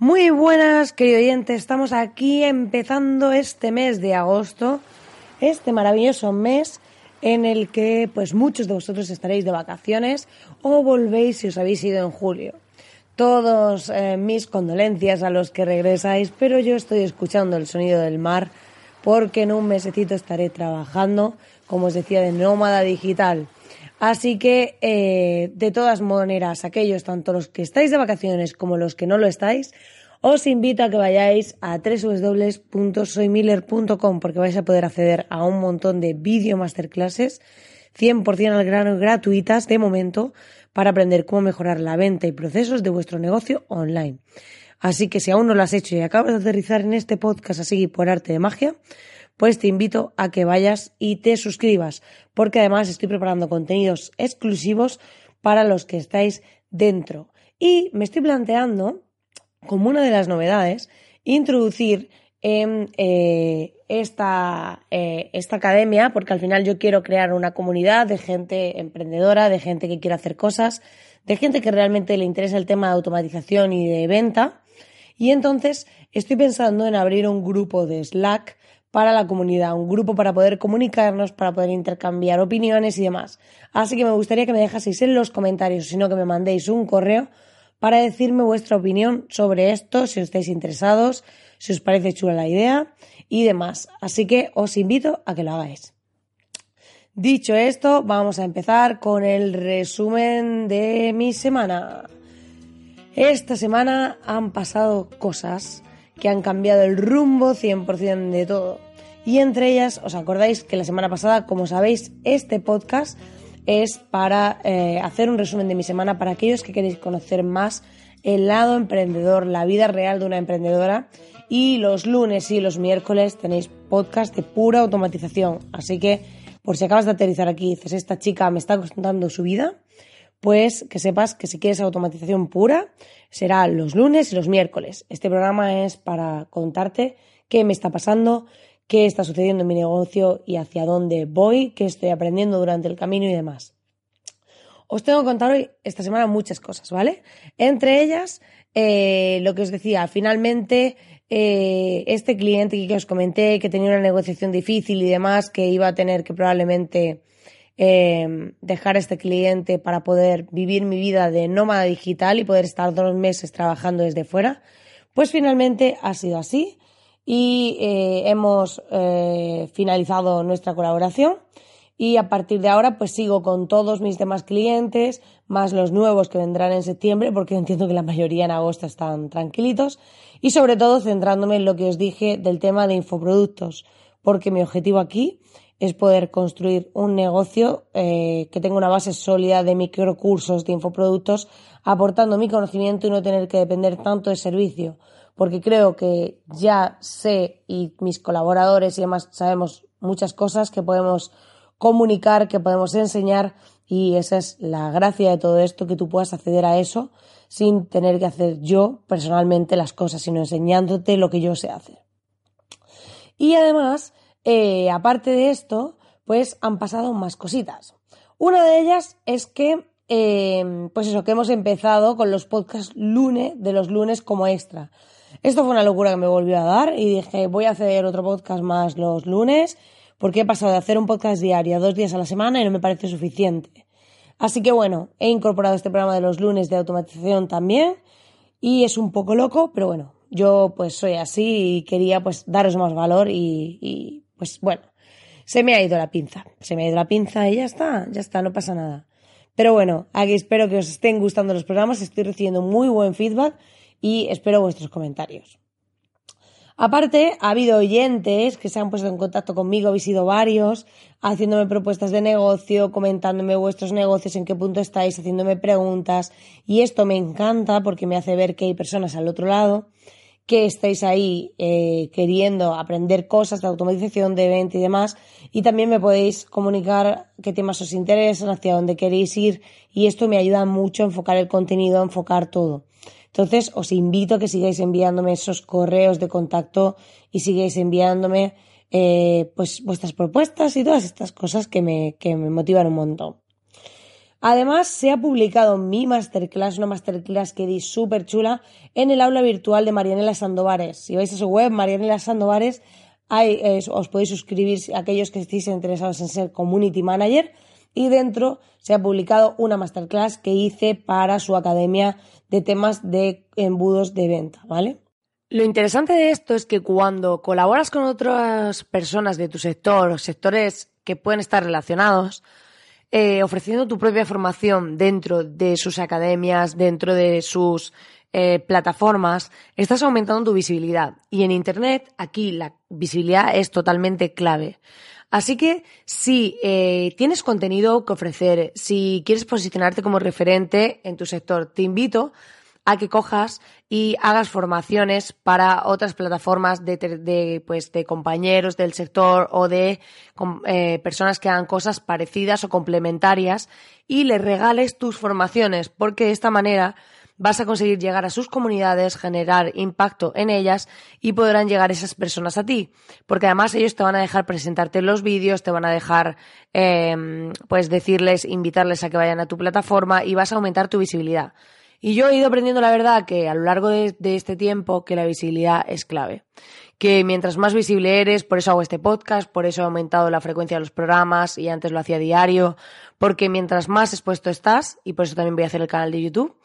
Muy buenas, querido oyente. Estamos aquí empezando este mes de agosto, este maravilloso mes en el que pues muchos de vosotros estaréis de vacaciones o volvéis si os habéis ido en julio. Todos eh, mis condolencias a los que regresáis, pero yo estoy escuchando el sonido del mar porque en un mesecito estaré trabajando, como os decía, de nómada digital. Así que, eh, de todas maneras, aquellos, tanto los que estáis de vacaciones como los que no lo estáis, os invito a que vayáis a www.soymiller.com porque vais a poder acceder a un montón de video masterclasses 100% al grano gratuitas de momento para aprender cómo mejorar la venta y procesos de vuestro negocio online. Así que si aún no lo has hecho y acabas de aterrizar en este podcast así por arte de magia, pues te invito a que vayas y te suscribas, porque además estoy preparando contenidos exclusivos para los que estáis dentro. Y me estoy planteando, como una de las novedades, introducir en eh, esta, eh, esta academia, porque al final yo quiero crear una comunidad de gente emprendedora, de gente que quiere hacer cosas, de gente que realmente le interesa el tema de automatización y de venta. Y entonces estoy pensando en abrir un grupo de Slack para la comunidad, un grupo para poder comunicarnos, para poder intercambiar opiniones y demás. Así que me gustaría que me dejaseis en los comentarios, sino que me mandéis un correo para decirme vuestra opinión sobre esto, si estáis interesados, si os parece chula la idea y demás. Así que os invito a que lo hagáis. Dicho esto, vamos a empezar con el resumen de mi semana. Esta semana han pasado cosas que han cambiado el rumbo 100% de todo. Y entre ellas, os acordáis que la semana pasada, como sabéis, este podcast es para eh, hacer un resumen de mi semana para aquellos que queréis conocer más el lado emprendedor, la vida real de una emprendedora. Y los lunes y los miércoles tenéis podcast de pura automatización. Así que, por si acabas de aterrizar aquí y dices, esta chica me está contando su vida, pues que sepas que si quieres automatización pura, será los lunes y los miércoles. Este programa es para contarte qué me está pasando, qué está sucediendo en mi negocio y hacia dónde voy, qué estoy aprendiendo durante el camino y demás. Os tengo que contar hoy, esta semana, muchas cosas, ¿vale? Entre ellas, eh, lo que os decía, finalmente, eh, este cliente que os comenté, que tenía una negociación difícil y demás, que iba a tener que probablemente eh, dejar este cliente para poder vivir mi vida de nómada digital y poder estar dos meses trabajando desde fuera, pues finalmente ha sido así y eh, hemos eh, finalizado nuestra colaboración. Y a partir de ahora pues sigo con todos mis demás clientes, más los nuevos que vendrán en septiembre, porque entiendo que la mayoría en agosto están tranquilitos, y sobre todo centrándome en lo que os dije del tema de infoproductos, porque mi objetivo aquí es poder construir un negocio eh, que tenga una base sólida de microcursos de infoproductos, aportando mi conocimiento y no tener que depender tanto de servicio porque creo que ya sé y mis colaboradores y demás sabemos muchas cosas que podemos comunicar, que podemos enseñar y esa es la gracia de todo esto, que tú puedas acceder a eso sin tener que hacer yo personalmente las cosas, sino enseñándote lo que yo sé hacer. Y además, eh, aparte de esto, pues han pasado más cositas. Una de ellas es que, eh, pues eso, que hemos empezado con los podcasts lunes, de los lunes como extra. Esto fue una locura que me volvió a dar y dije, voy a hacer otro podcast más los lunes porque he pasado de hacer un podcast diario dos días a la semana y no me parece suficiente. Así que bueno, he incorporado este programa de los lunes de automatización también y es un poco loco, pero bueno, yo pues soy así y quería pues daros más valor y, y pues bueno, se me ha ido la pinza, se me ha ido la pinza y ya está, ya está, no pasa nada. Pero bueno, aquí espero que os estén gustando los programas, estoy recibiendo muy buen feedback y espero vuestros comentarios. Aparte, ha habido oyentes que se han puesto en contacto conmigo, habéis sido varios, haciéndome propuestas de negocio, comentándome vuestros negocios, en qué punto estáis, haciéndome preguntas. Y esto me encanta porque me hace ver que hay personas al otro lado que estáis ahí eh, queriendo aprender cosas de automatización, de venta y demás. Y también me podéis comunicar qué temas os interesan, hacia dónde queréis ir. Y esto me ayuda mucho a enfocar el contenido, a enfocar todo. Entonces, os invito a que sigáis enviándome esos correos de contacto y sigáis enviándome eh, pues vuestras propuestas y todas estas cosas que me, que me motivan un montón. Además, se ha publicado mi masterclass, una masterclass que di súper chula, en el aula virtual de Marianela Sandovares. Si vais a su web, Marianela Sandovares, os podéis suscribir aquellos que estéis interesados en ser community manager y dentro se ha publicado una masterclass que hice para su academia de temas de embudos de venta, ¿vale? Lo interesante de esto es que cuando colaboras con otras personas de tu sector o sectores que pueden estar relacionados, eh, ofreciendo tu propia formación dentro de sus academias, dentro de sus eh, plataformas, estás aumentando tu visibilidad. Y en Internet, aquí la visibilidad es totalmente clave. Así que si eh, tienes contenido que ofrecer, si quieres posicionarte como referente en tu sector, te invito a que cojas y hagas formaciones para otras plataformas de, pues, compañeros del sector o de eh, personas que hagan cosas parecidas o complementarias y les regales tus formaciones, porque de esta manera vas a conseguir llegar a sus comunidades, generar impacto en ellas y podrán llegar esas personas a ti. Porque además ellos te van a dejar presentarte los vídeos, te van a dejar, em, pues decirles, invitarles a que vayan a tu plataforma y vas a aumentar tu visibilidad. Y yo he ido aprendiendo la verdad que a lo largo de, este tiempo que la visibilidad es clave. Que mientras más visible eres, por eso hago este podcast, por eso he aumentado la frecuencia de los programas y antes lo hacía diario, porque mientras más expuesto estás, y por eso también voy a hacer el canal de YouTube,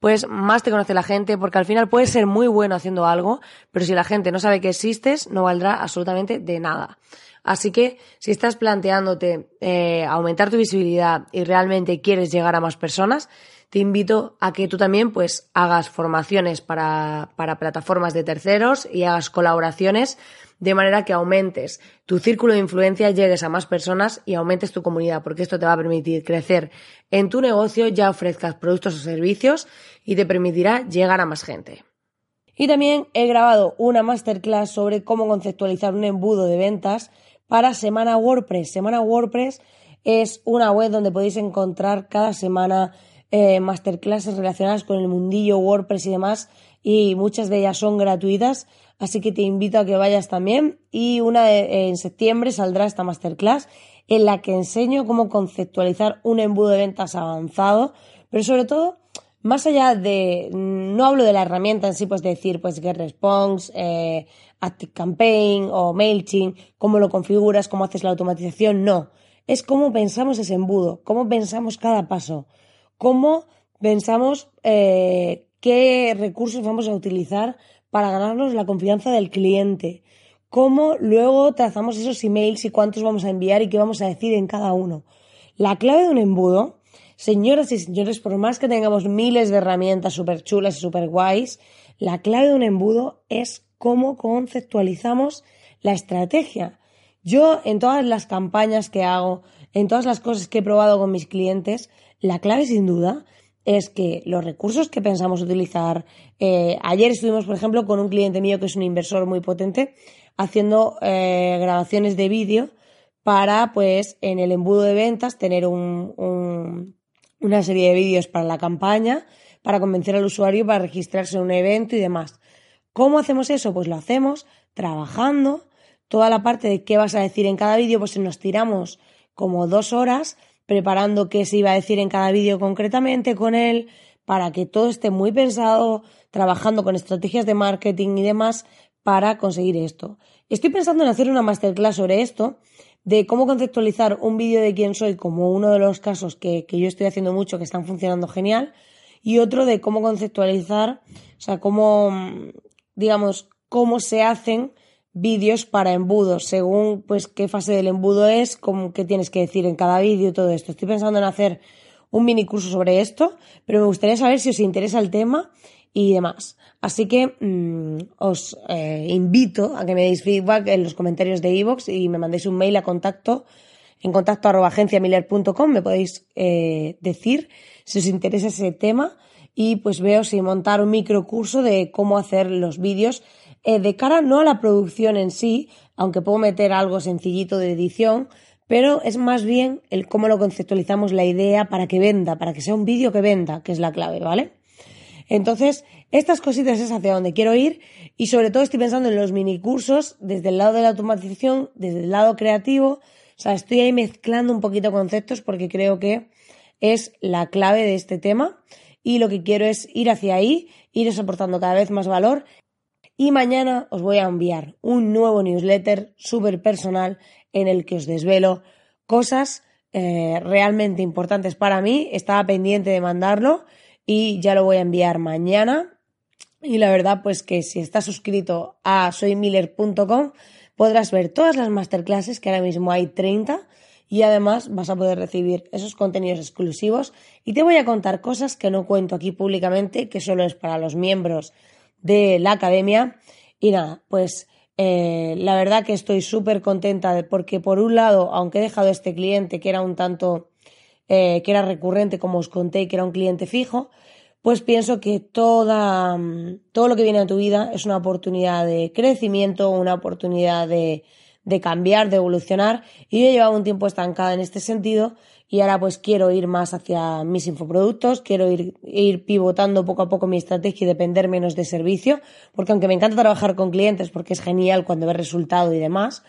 pues más te conoce la gente, porque al final puedes ser muy bueno haciendo algo, pero si la gente no sabe que existes, no valdrá absolutamente de nada. Así que si estás planteándote eh, aumentar tu visibilidad y realmente quieres llegar a más personas, te invito a que tú también pues hagas formaciones para, para plataformas de terceros y hagas colaboraciones de manera que aumentes tu círculo de influencia, llegues a más personas y aumentes tu comunidad, porque esto te va a permitir crecer en tu negocio, ya ofrezcas productos o servicios y te permitirá llegar a más gente. Y también he grabado una masterclass sobre cómo conceptualizar un embudo de ventas para Semana WordPress. Semana WordPress es una web donde podéis encontrar cada semana eh, masterclasses relacionadas con el mundillo WordPress y demás, y muchas de ellas son gratuitas así que te invito a que vayas también. Y una en septiembre saldrá esta masterclass en la que enseño cómo conceptualizar un embudo de ventas avanzado, pero sobre todo, más allá de, no hablo de la herramienta en sí, pues decir, pues GetResponse, eh, ActiveCampaign o MailChimp, cómo lo configuras, cómo haces la automatización, no. Es cómo pensamos ese embudo, cómo pensamos cada paso, cómo pensamos eh, qué recursos vamos a utilizar para ganarnos la confianza del cliente. Cómo luego trazamos esos emails y cuántos vamos a enviar y qué vamos a decir en cada uno. La clave de un embudo, señoras y señores, por más que tengamos miles de herramientas súper chulas y súper guays, la clave de un embudo es cómo conceptualizamos la estrategia. Yo en todas las campañas que hago, en todas las cosas que he probado con mis clientes, la clave sin duda es que los recursos que pensamos utilizar, eh, ayer estuvimos, por ejemplo, con un cliente mío que es un inversor muy potente, haciendo eh, grabaciones de vídeo para, pues, en el embudo de ventas tener un, una serie de vídeos para la campaña, para convencer al usuario para registrarse en un evento y demás. ¿Cómo hacemos eso? Pues lo hacemos trabajando toda la parte de qué vas a decir en cada vídeo, pues nos tiramos como dos horas preparando qué se iba a decir en cada vídeo concretamente con él, para que todo esté muy pensado, trabajando con estrategias de marketing y demás para conseguir esto. Estoy pensando en hacer una masterclass sobre esto, de cómo conceptualizar un vídeo de quién soy como uno de los casos que, que yo estoy haciendo mucho, que están funcionando genial, y otro de cómo conceptualizar, o sea, cómo, digamos, cómo se hacen vídeos para embudos, según pues qué fase del embudo es, como qué tienes que decir en cada vídeo todo esto. Estoy pensando en hacer un mini curso sobre esto, pero me gustaría saber si os interesa el tema y demás. Así que mm, os eh, invito a que me deis feedback en los comentarios de iVoox y me mandéis un mail a contacto en contacto arroba me podéis eh, decir si os interesa ese tema y pues veo si montar un microcurso de cómo hacer los vídeos eh, de cara no a la producción en sí, aunque puedo meter algo sencillito de edición, pero es más bien el cómo lo conceptualizamos la idea para que venda, para que sea un vídeo que venda, que es la clave, ¿vale? Entonces, estas cositas es hacia donde quiero ir y sobre todo estoy pensando en los minicursos desde el lado de la automatización, desde el lado creativo, o sea, estoy ahí mezclando un poquito conceptos porque creo que es la clave de este tema y lo que quiero es ir hacia ahí, ir soportando cada vez más valor y mañana os voy a enviar un nuevo newsletter súper personal en el que os desvelo cosas eh, realmente importantes para mí. Estaba pendiente de mandarlo y ya lo voy a enviar mañana. Y la verdad, pues que si estás suscrito a soymiller.com podrás ver todas las masterclasses, que ahora mismo hay 30, y además vas a poder recibir esos contenidos exclusivos. Y te voy a contar cosas que no cuento aquí públicamente, que solo es para los miembros de la academia. Y nada, pues eh, la verdad que estoy súper contenta porque por un lado, aunque he dejado este cliente que era un tanto, eh, que era recurrente, como os conté, que era un cliente fijo, pues pienso que toda, todo lo que viene a tu vida es una oportunidad de crecimiento, una oportunidad de, de cambiar, de evolucionar. Y yo he llevado un tiempo estancada en este sentido y ahora pues quiero ir más hacia mis infoproductos, quiero ir, ir pivotando poco a poco mi estrategia y depender menos de servicio, porque aunque me encanta trabajar con clientes porque es genial cuando ves resultado y demás,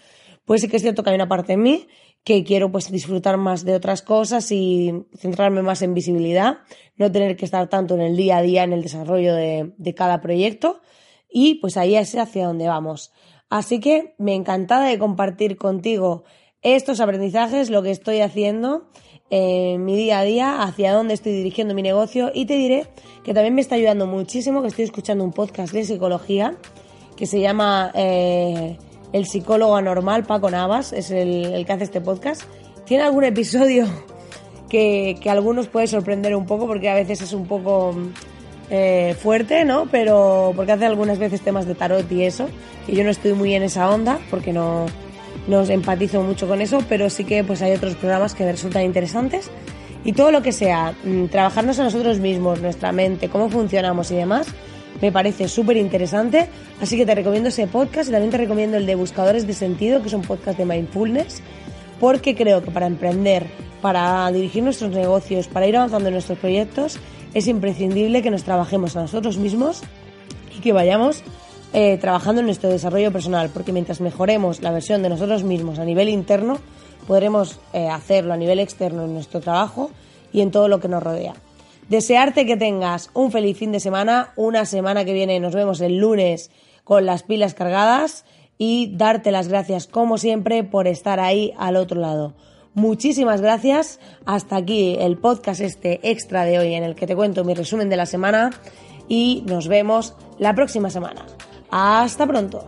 pues sí que es cierto que hay una parte en mí que quiero pues disfrutar más de otras cosas y centrarme más en visibilidad, no tener que estar tanto en el día a día en el desarrollo de, de cada proyecto y pues ahí es hacia donde vamos. Así que me encantada de compartir contigo estos aprendizajes, lo que estoy haciendo en mi día a día, hacia dónde estoy dirigiendo mi negocio y te diré que también me está ayudando muchísimo que estoy escuchando un podcast de psicología que se llama eh, El psicólogo anormal, Paco Navas, es el, que hace este podcast. Tiene algún episodio que, que a algunos puede sorprender un poco porque a veces es un poco eh, fuerte, ¿no? Pero porque hace algunas veces temas de tarot y eso, y yo no estoy muy en esa onda porque no, no empatizo mucho con eso, pero sí que pues hay otros programas que me resultan interesantes. Y todo lo que sea mm, trabajarnos a nosotros mismos, nuestra mente, cómo funcionamos y demás, me parece súper interesante. Así que te recomiendo ese podcast y también te recomiendo el de Buscadores de Sentido, que es un podcast de mindfulness, porque creo que para emprender, para dirigir nuestros negocios, para ir avanzando en nuestros proyectos, es imprescindible que nos trabajemos a nosotros mismos y que vayamos eh, trabajando en nuestro desarrollo personal, porque mientras mejoremos la versión de nosotros mismos a nivel interno, podremos eh, hacerlo a nivel externo en nuestro trabajo y en todo lo que nos rodea. Desearte que tengas un feliz fin de semana, una semana que viene nos vemos el lunes con las pilas cargadas y darte las gracias como siempre por estar ahí al otro lado. Muchísimas gracias. Hasta aquí el podcast este extra de hoy en el que te cuento mi resumen de la semana y nos vemos la próxima semana. Hasta pronto.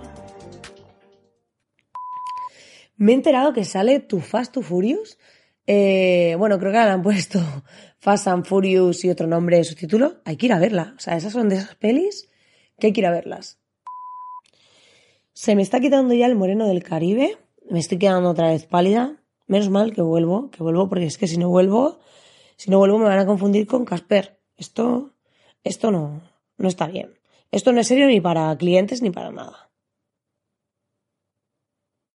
Me he enterado que sale Tu Fast, Tu Furious. Eh, bueno, creo que le han puesto Fast and Furious y otro nombre de su título. Hay que ir a verla. O sea, esas son de esas pelis que hay que ir a verlas. Se me está quitando ya el moreno del Caribe. Me estoy quedando otra vez pálida. Menos mal que vuelvo, que vuelvo, porque es que si no vuelvo, si no vuelvo me van a confundir con Casper. Esto, esto no, no está bien. Esto no es serio ni para clientes ni para nada.